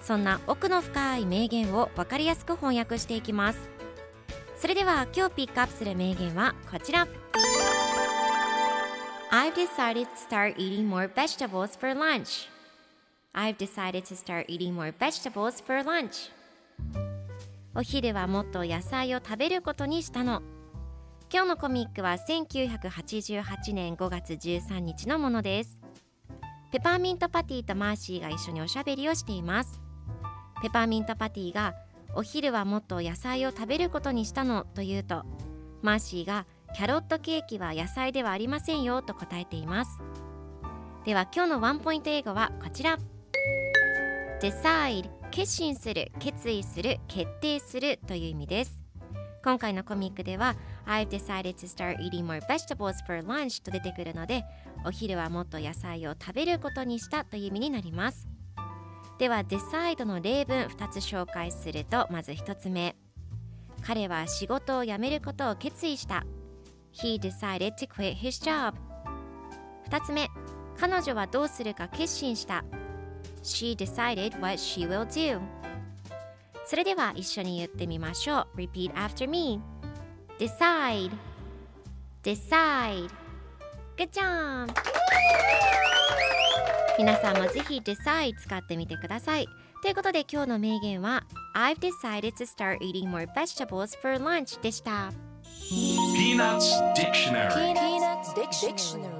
そんな奥の深い名言を分かりやすく翻訳していきます。それでは今日ピックアップする名言はこちら。I've decided to start eating more vegetables for lunch. I've decided to start eating more vegetables for lunch. お昼はもっと野菜を食べることにしたの。今日のコミックは1988年5月13日のものです。ペパーミントパティとマーシーが一緒におしゃべりをしています。ペパーミントパティがお昼はもっと野菜を食べることにしたのと言うとマーシーがキャロットケーキは野菜ではありませんよと答えています。では今日のワンポイント英語はこちら。decide 決心する決意する決定するという意味です。今回のコミックでは I've decided to start eating more vegetables for lunch と出てくるのでお昼はもっと野菜を食べることにしたという意味になります。では decide の例文2つ紹介するとまず1つ目彼は仕事を辞めることを決意した He decided to quit his job 2つ目彼女はどうするか決心した She decided what she will do それでは一緒に言ってみましょう Repeat after me Decide Decide Good job 皆さんもぜひ Decide 使ってみてくださいということで今日の名言は I've decided to start eating more vegetables for lunch でした Peanuts Dictionary Peanuts Dictionary.